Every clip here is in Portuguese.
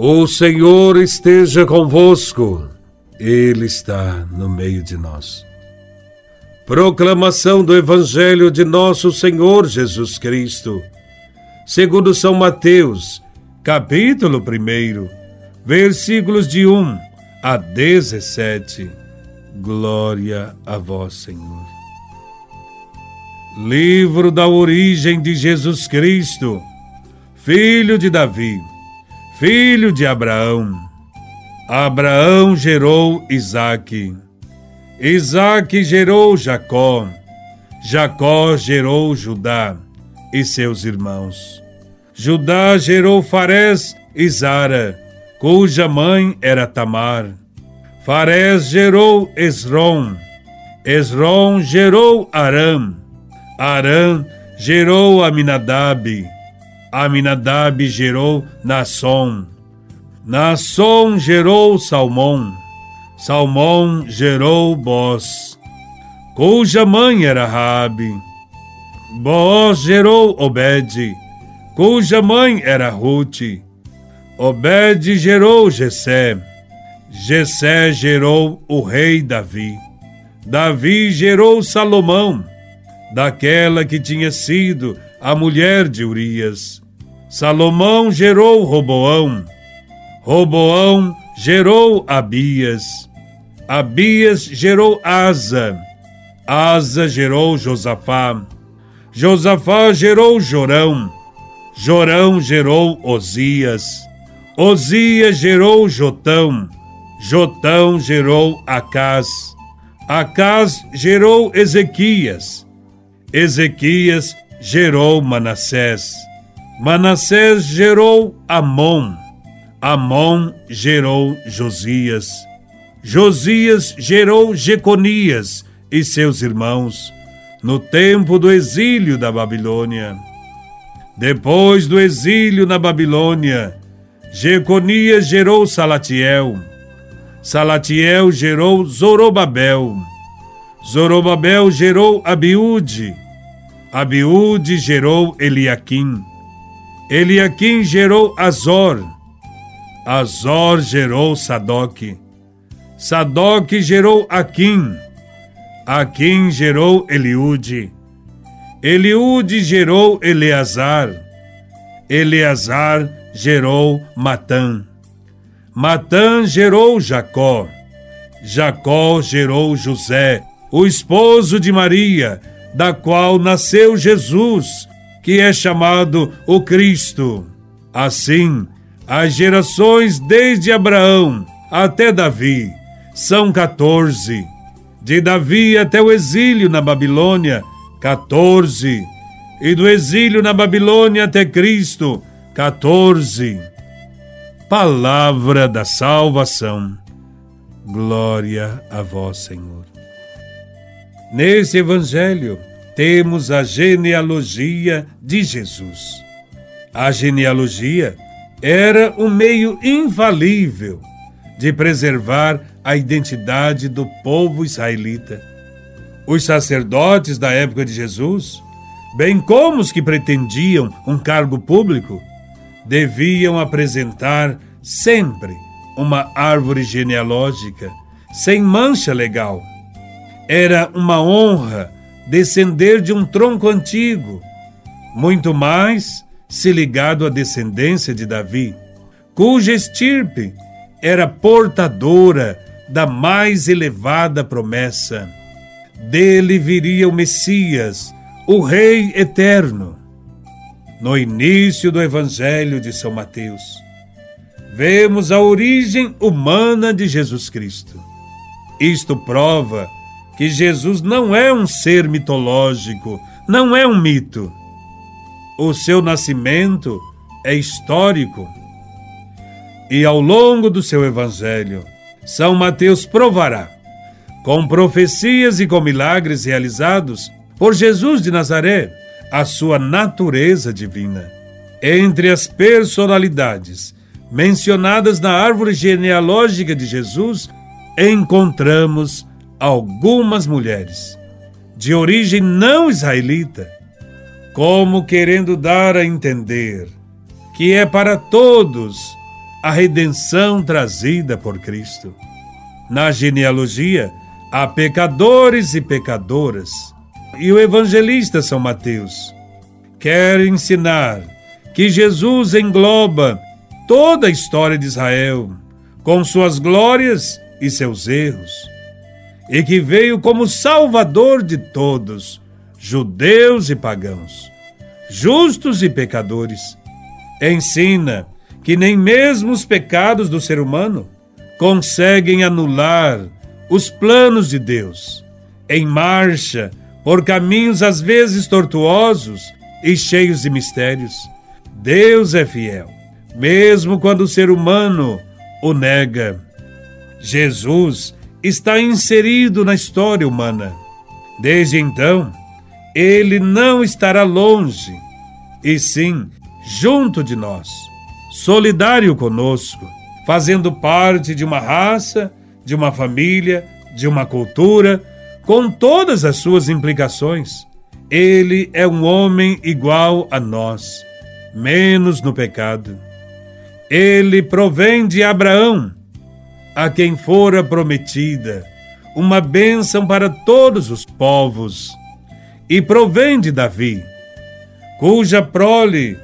O Senhor esteja convosco, Ele está no meio de nós. Proclamação do Evangelho de Nosso Senhor Jesus Cristo, segundo São Mateus, capítulo 1, versículos de 1 a 17. Glória a Vós, Senhor. Livro da origem de Jesus Cristo, filho de Davi filho de Abraão. Abraão gerou Isaque. Isaque gerou Jacó. Jacó gerou Judá e seus irmãos. Judá gerou Farés e Zara, cuja mãe era Tamar. Farés gerou Esrom. Esrom gerou Aram. Aram gerou Aminadab. Aminadab gerou Nasson. Nasson gerou Salmão. Salmão gerou Boz, cuja mãe era Rabi. Boaz gerou Obed, cuja mãe era Ruth. Obed gerou Jessé. Jessé gerou o rei Davi. Davi gerou Salomão, daquela que tinha sido a mulher de Urias. Salomão gerou Roboão. Roboão gerou Abias. Abias gerou Asa. Asa gerou Josafá. Josafá gerou Jorão. Jorão gerou Osias. Osias gerou Jotão. Jotão gerou Acás. Acás gerou Ezequias. Ezequias gerou Manassés. Manassés gerou Amon. Amon gerou Josias. Josias gerou Jeconias e seus irmãos no tempo do exílio da Babilônia. Depois do exílio na Babilônia, Jeconias gerou Salatiel. Salatiel gerou Zorobabel. Zorobabel gerou Abiúde. Abiúde gerou Eliaquim. Eliaquim gerou Azor. Azor gerou Sadoc. Sadoc gerou Aquim. Aquim gerou Eliúde. Eliúde gerou Eleazar. Eleazar gerou Matã. Matã gerou Jacó. Jacó gerou José, o esposo de Maria, da qual nasceu Jesus, que é chamado o Cristo. Assim, as gerações desde Abraão até Davi são 14. De Davi até o exílio na Babilônia, 14. E do exílio na Babilônia até Cristo, 14. Palavra da salvação. Glória a vós, Senhor. Nesse Evangelho, temos a genealogia de Jesus. A genealogia era um meio infalível de preservar a identidade do povo israelita. Os sacerdotes da época de Jesus, bem como os que pretendiam um cargo público, deviam apresentar sempre uma árvore genealógica sem mancha legal era uma honra descender de um tronco antigo, muito mais se ligado à descendência de Davi, cuja estirpe era portadora da mais elevada promessa. Dele viria o Messias, o Rei eterno. No início do Evangelho de São Mateus, vemos a origem humana de Jesus Cristo. Isto prova que Jesus não é um ser mitológico, não é um mito. O seu nascimento é histórico. E ao longo do seu evangelho, São Mateus provará, com profecias e com milagres realizados por Jesus de Nazaré, a sua natureza divina. Entre as personalidades mencionadas na árvore genealógica de Jesus, encontramos algumas mulheres, de origem não israelita, como querendo dar a entender que é para todos a redenção trazida por Cristo. Na genealogia, há pecadores e pecadoras. E o evangelista São Mateus quer ensinar que Jesus engloba toda a história de Israel, com suas glórias e seus erros, e que veio como Salvador de todos, judeus e pagãos, justos e pecadores. Ensina que nem mesmo os pecados do ser humano conseguem anular os planos de Deus, em marcha por caminhos às vezes tortuosos e cheios de mistérios. Deus é fiel, mesmo quando o ser humano o nega. Jesus está inserido na história humana. Desde então, ele não estará longe, e sim junto de nós, solidário conosco, fazendo parte de uma raça, de uma família, de uma cultura, com todas as suas implicações. Ele é um homem igual a nós, menos no pecado. Ele provém de Abraão, a quem fora prometida uma bênção para todos os povos, e provém de Davi, cuja prole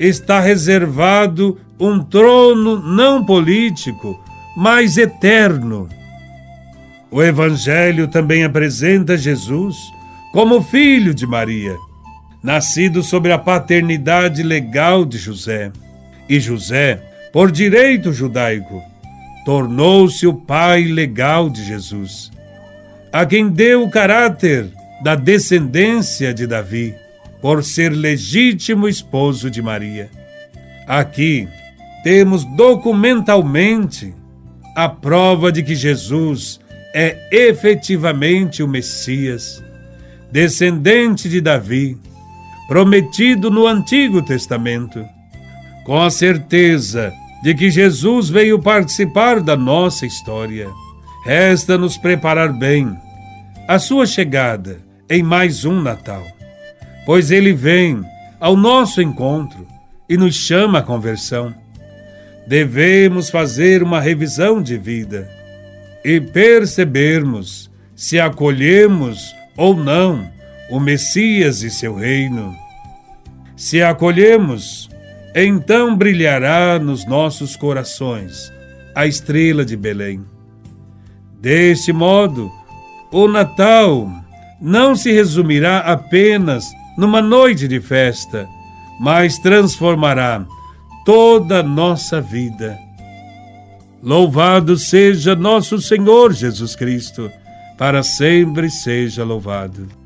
está reservado um trono não político, mas eterno. O Evangelho também apresenta Jesus como filho de Maria, nascido sob a paternidade legal de José. E José por direito judaico, tornou-se o pai legal de Jesus, a quem deu o caráter da descendência de Davi, por ser legítimo esposo de Maria. Aqui temos documentalmente a prova de que Jesus é efetivamente o Messias, descendente de Davi, prometido no Antigo Testamento com a certeza de que Jesus veio participar da nossa história. Resta nos preparar bem a sua chegada em mais um Natal, pois ele vem ao nosso encontro e nos chama à conversão. Devemos fazer uma revisão de vida e percebermos se acolhemos ou não o Messias e seu reino. Se acolhemos, então brilhará nos nossos corações a estrela de Belém. Deste modo, o Natal não se resumirá apenas numa noite de festa, mas transformará toda a nossa vida. Louvado seja nosso Senhor Jesus Cristo, para sempre seja louvado.